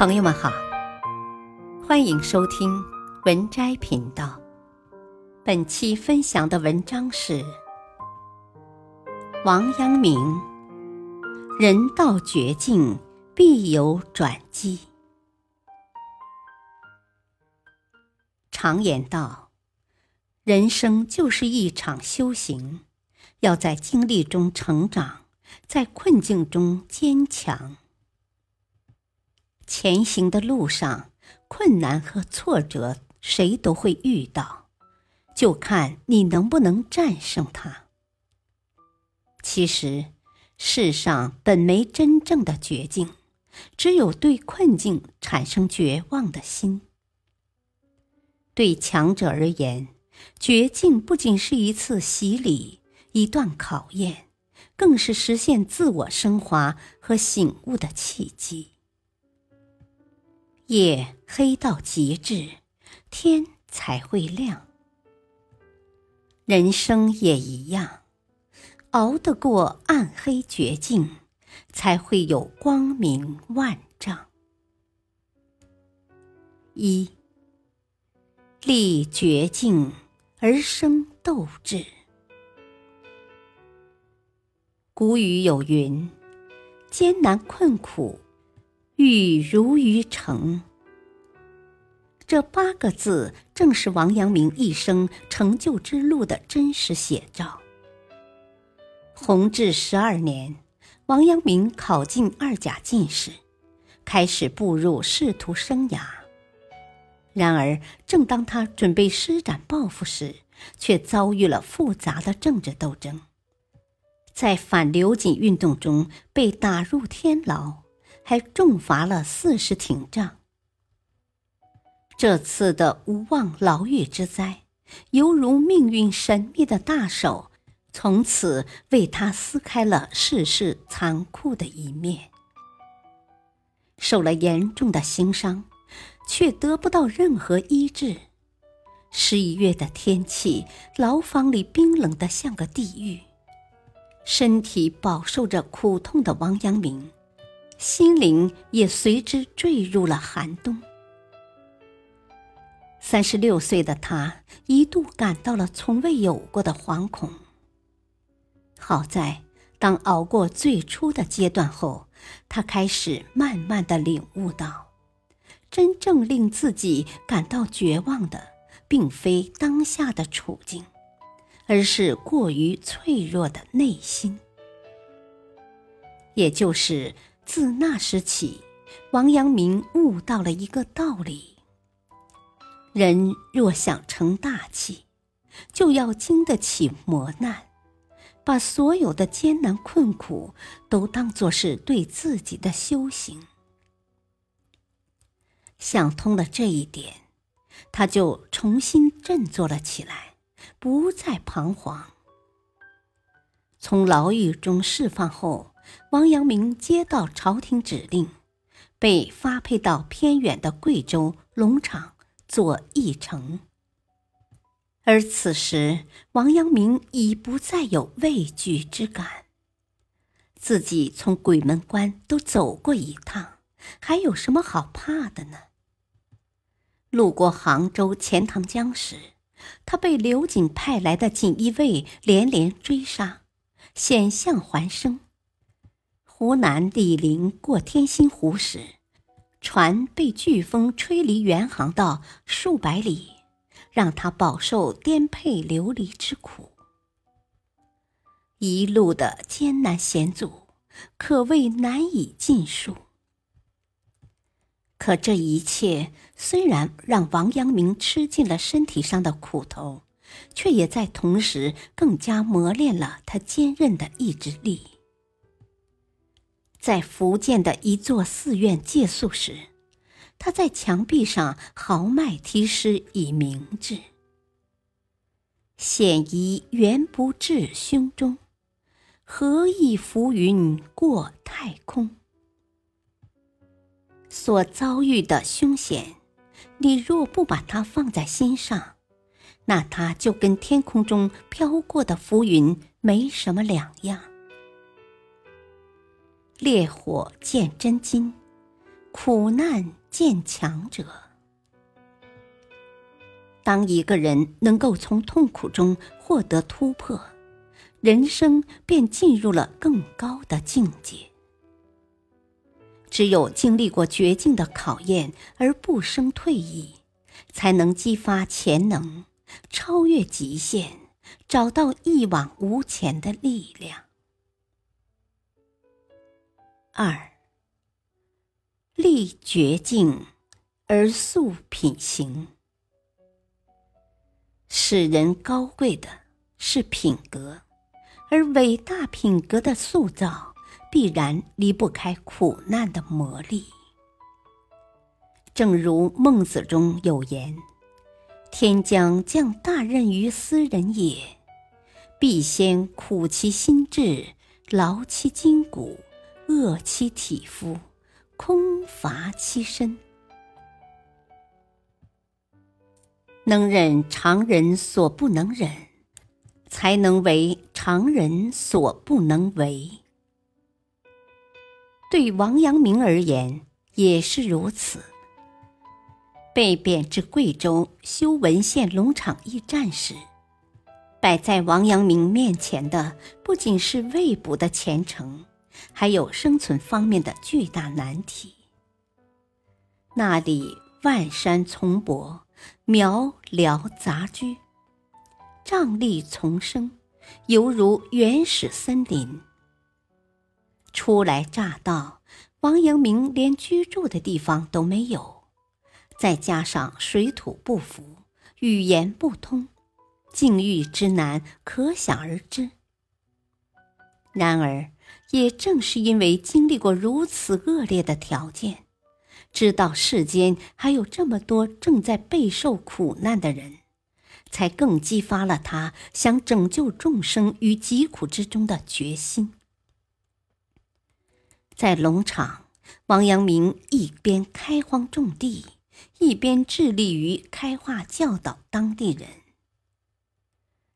朋友们好，欢迎收听文摘频道。本期分享的文章是王阳明：“人到绝境，必有转机。”常言道，人生就是一场修行，要在经历中成长，在困境中坚强。前行的路上，困难和挫折谁都会遇到，就看你能不能战胜它。其实，世上本没真正的绝境，只有对困境产生绝望的心。对强者而言，绝境不仅是一次洗礼、一段考验，更是实现自我升华和醒悟的契机。夜黑到极致，天才会亮。人生也一样，熬得过暗黑绝境，才会有光明万丈。一历绝境而生斗志。古语有云：“艰难困苦。”欲如于成，这八个字正是王阳明一生成就之路的真实写照。弘治十二年，王阳明考进二甲进士，开始步入仕途生涯。然而，正当他准备施展抱负时，却遭遇了复杂的政治斗争，在反刘瑾运动中被打入天牢。还重罚了四十挺杖。这次的无望牢狱之灾，犹如命运神秘的大手，从此为他撕开了世事残酷的一面。受了严重的刑伤，却得不到任何医治。十一月的天气，牢房里冰冷的像个地狱，身体饱受着苦痛的王阳明。心灵也随之坠入了寒冬。三十六岁的他一度感到了从未有过的惶恐。好在，当熬过最初的阶段后，他开始慢慢的领悟到，真正令自己感到绝望的，并非当下的处境，而是过于脆弱的内心，也就是。自那时起，王阳明悟到了一个道理：人若想成大器，就要经得起磨难，把所有的艰难困苦都当作是对自己的修行。想通了这一点，他就重新振作了起来，不再彷徨。从牢狱中释放后。王阳明接到朝廷指令，被发配到偏远的贵州龙场做驿丞。而此时，王阳明已不再有畏惧之感。自己从鬼门关都走过一趟，还有什么好怕的呢？路过杭州钱塘江时，他被刘瑾派来的锦衣卫连连追杀，险象环生。湖南醴陵过天心湖时，船被飓风吹离原航道数百里，让他饱受颠沛流离之苦。一路的艰难险阻，可谓难以尽数。可这一切虽然让王阳明吃尽了身体上的苦头，却也在同时更加磨练了他坚韧的意志力。在福建的一座寺院借宿时，他在墙壁上豪迈题诗以明志：“险夷原不至胸中，何以浮云过太空？”所遭遇的凶险，你若不把它放在心上，那它就跟天空中飘过的浮云没什么两样。烈火见真金，苦难见强者。当一个人能够从痛苦中获得突破，人生便进入了更高的境界。只有经历过绝境的考验而不生退意，才能激发潜能，超越极限，找到一往无前的力量。二，历绝境而塑品行。使人高贵的是品格，而伟大品格的塑造必然离不开苦难的磨砺。正如孟子中有言：“天将降大任于斯人也，必先苦其心志，劳其筋骨，饿其体肤，空乏其身。”能忍常人所不能忍，才能为常人所不能为。对王阳明而言也是如此。被贬至贵州修文献农场驿站时，摆在王阳明面前的不仅是未卜的前程，还有生存方面的巨大难题。那里万山丛柏。苗辽杂居，瘴疠丛生，犹如原始森林。初来乍到，王阳明连居住的地方都没有，再加上水土不服，语言不通，境遇之难可想而知。然而，也正是因为经历过如此恶劣的条件。知道世间还有这么多正在备受苦难的人，才更激发了他想拯救众生于疾苦之中的决心。在农场，王阳明一边开荒种地，一边致力于开化教导当地人。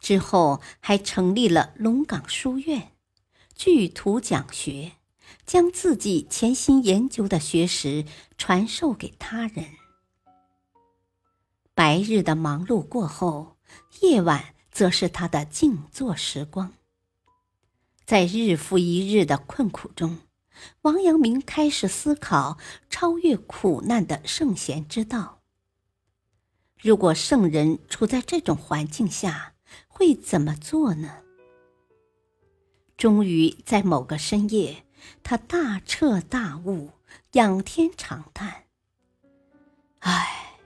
之后还成立了龙岗书院，聚徒讲学。将自己潜心研究的学识传授给他人。白日的忙碌过后，夜晚则是他的静坐时光。在日复一日的困苦中，王阳明开始思考超越苦难的圣贤之道。如果圣人处在这种环境下，会怎么做呢？终于在某个深夜。他大彻大悟，仰天长叹：“唉，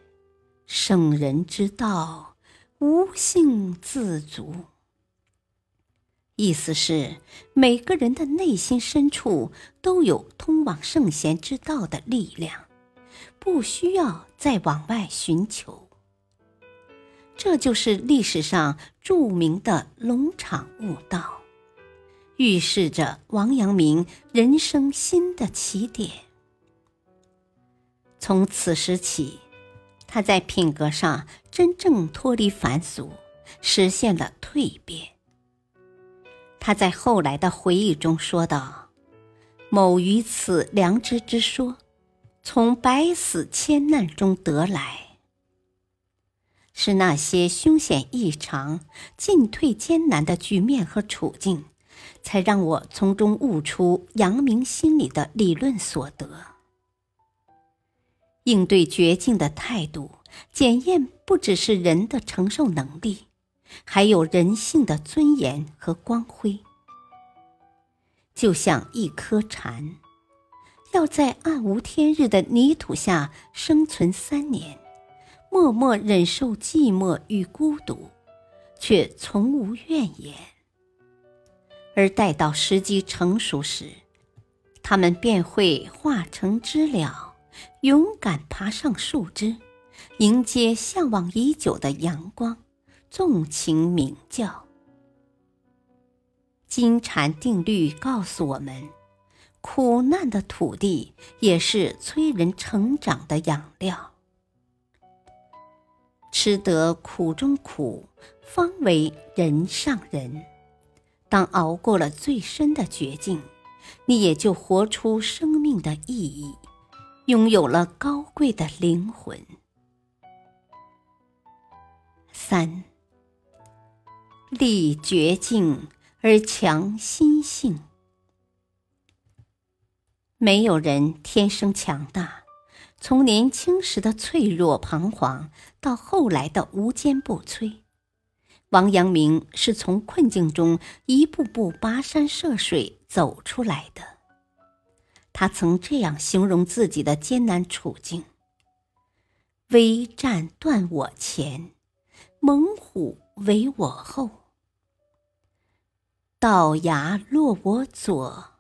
圣人之道，无性自足。”意思是每个人的内心深处都有通往圣贤之道的力量，不需要再往外寻求。这就是历史上著名的龙场悟道。预示着王阳明人生新的起点。从此时起，他在品格上真正脱离凡俗，实现了蜕变。他在后来的回忆中说道：“某于此良知之说，从百死千难中得来，是那些凶险异常、进退艰难的局面和处境。”才让我从中悟出阳明心理的理论所得。应对绝境的态度，检验不只是人的承受能力，还有人性的尊严和光辉。就像一颗蝉，要在暗无天日的泥土下生存三年，默默忍受寂寞与孤独，却从无怨言。而待到时机成熟时，它们便会化成知了，勇敢爬上树枝，迎接向往已久的阳光，纵情鸣叫。金蝉定律告诉我们，苦难的土地也是催人成长的养料。吃得苦中苦，方为人上人。当熬过了最深的绝境，你也就活出生命的意义，拥有了高贵的灵魂。三，立绝境而强心性。没有人天生强大，从年轻时的脆弱彷徨，到后来的无坚不摧。王阳明是从困境中一步步跋山涉水走出来的。他曾这样形容自己的艰难处境：“危战断我前，猛虎围我后；倒崖落我左，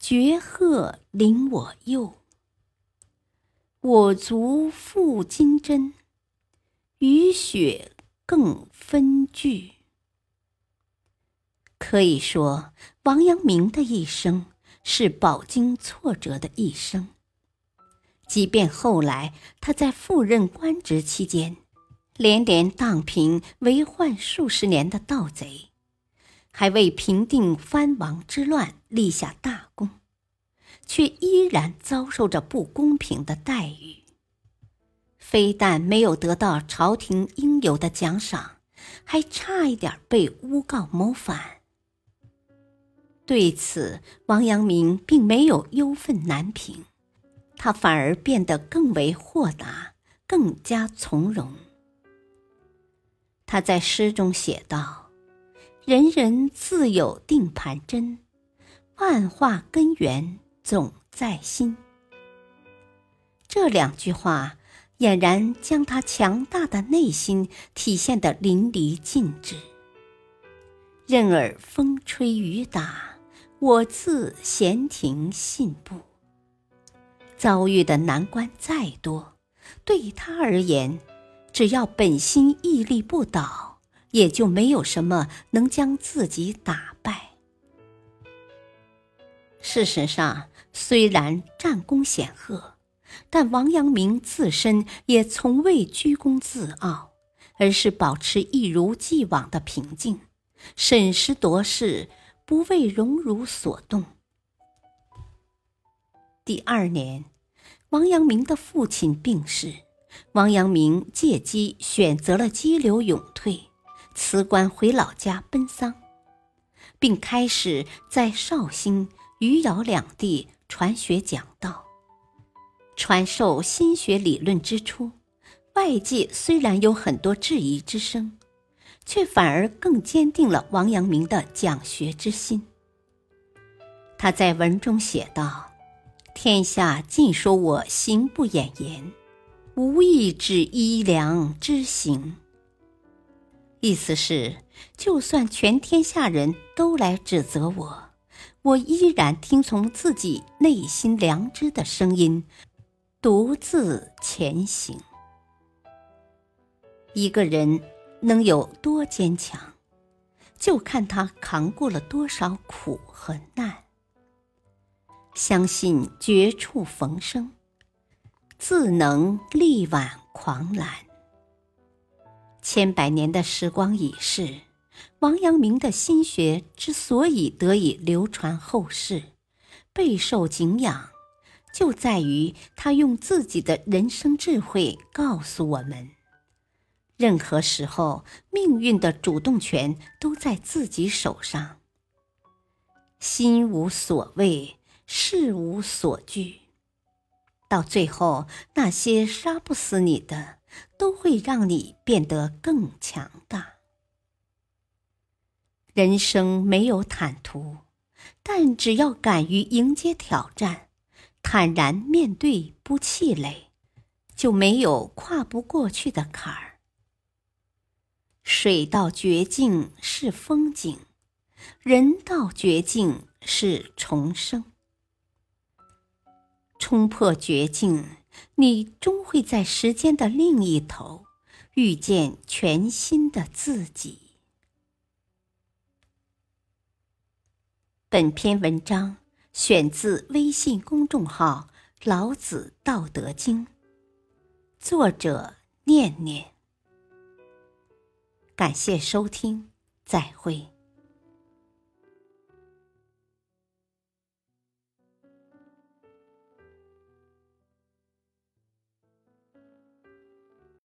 绝壑临我右。我足负金针，雨雪。”更分句。可以说，王阳明的一生是饱经挫折的一生。即便后来他在赴任官职期间，连连荡平为患数十年的盗贼，还为平定藩王之乱立下大功，却依然遭受着不公平的待遇。非但没有得到朝廷应有的奖赏，还差一点被诬告谋反。对此，王阳明并没有忧愤难平，他反而变得更为豁达，更加从容。他在诗中写道：“人人自有定盘针，万化根源总在心。”这两句话。俨然将他强大的内心体现得淋漓尽致。任尔风吹雨打，我自闲庭信步。遭遇的难关再多，对他而言，只要本心屹立不倒，也就没有什么能将自己打败。事实上，虽然战功显赫。但王阳明自身也从未居功自傲，而是保持一如既往的平静，审时度势，不为荣辱所动。第二年，王阳明的父亲病逝，王阳明借机选择了激流勇退，辞官回老家奔丧，并开始在绍兴、余姚两地传学讲道。传授心学理论之初，外界虽然有很多质疑之声，却反而更坚定了王阳明的讲学之心。他在文中写道：“天下尽说我行不掩言，无意指医良之行。”意思是，就算全天下人都来指责我，我依然听从自己内心良知的声音。独自前行。一个人能有多坚强，就看他扛过了多少苦和难。相信绝处逢生，自能力挽狂澜。千百年的时光已逝，王阳明的心学之所以得以流传后世，备受敬仰。就在于他用自己的人生智慧告诉我们：任何时候，命运的主动权都在自己手上。心无所畏，事无所惧。到最后，那些杀不死你的，都会让你变得更强大。人生没有坦途，但只要敢于迎接挑战。坦然面对，不气馁，就没有跨不过去的坎儿。水到绝境是风景，人到绝境是重生。冲破绝境，你终会在时间的另一头遇见全新的自己。本篇文章。选自微信公众号《老子道德经》，作者念念。感谢收听，再会。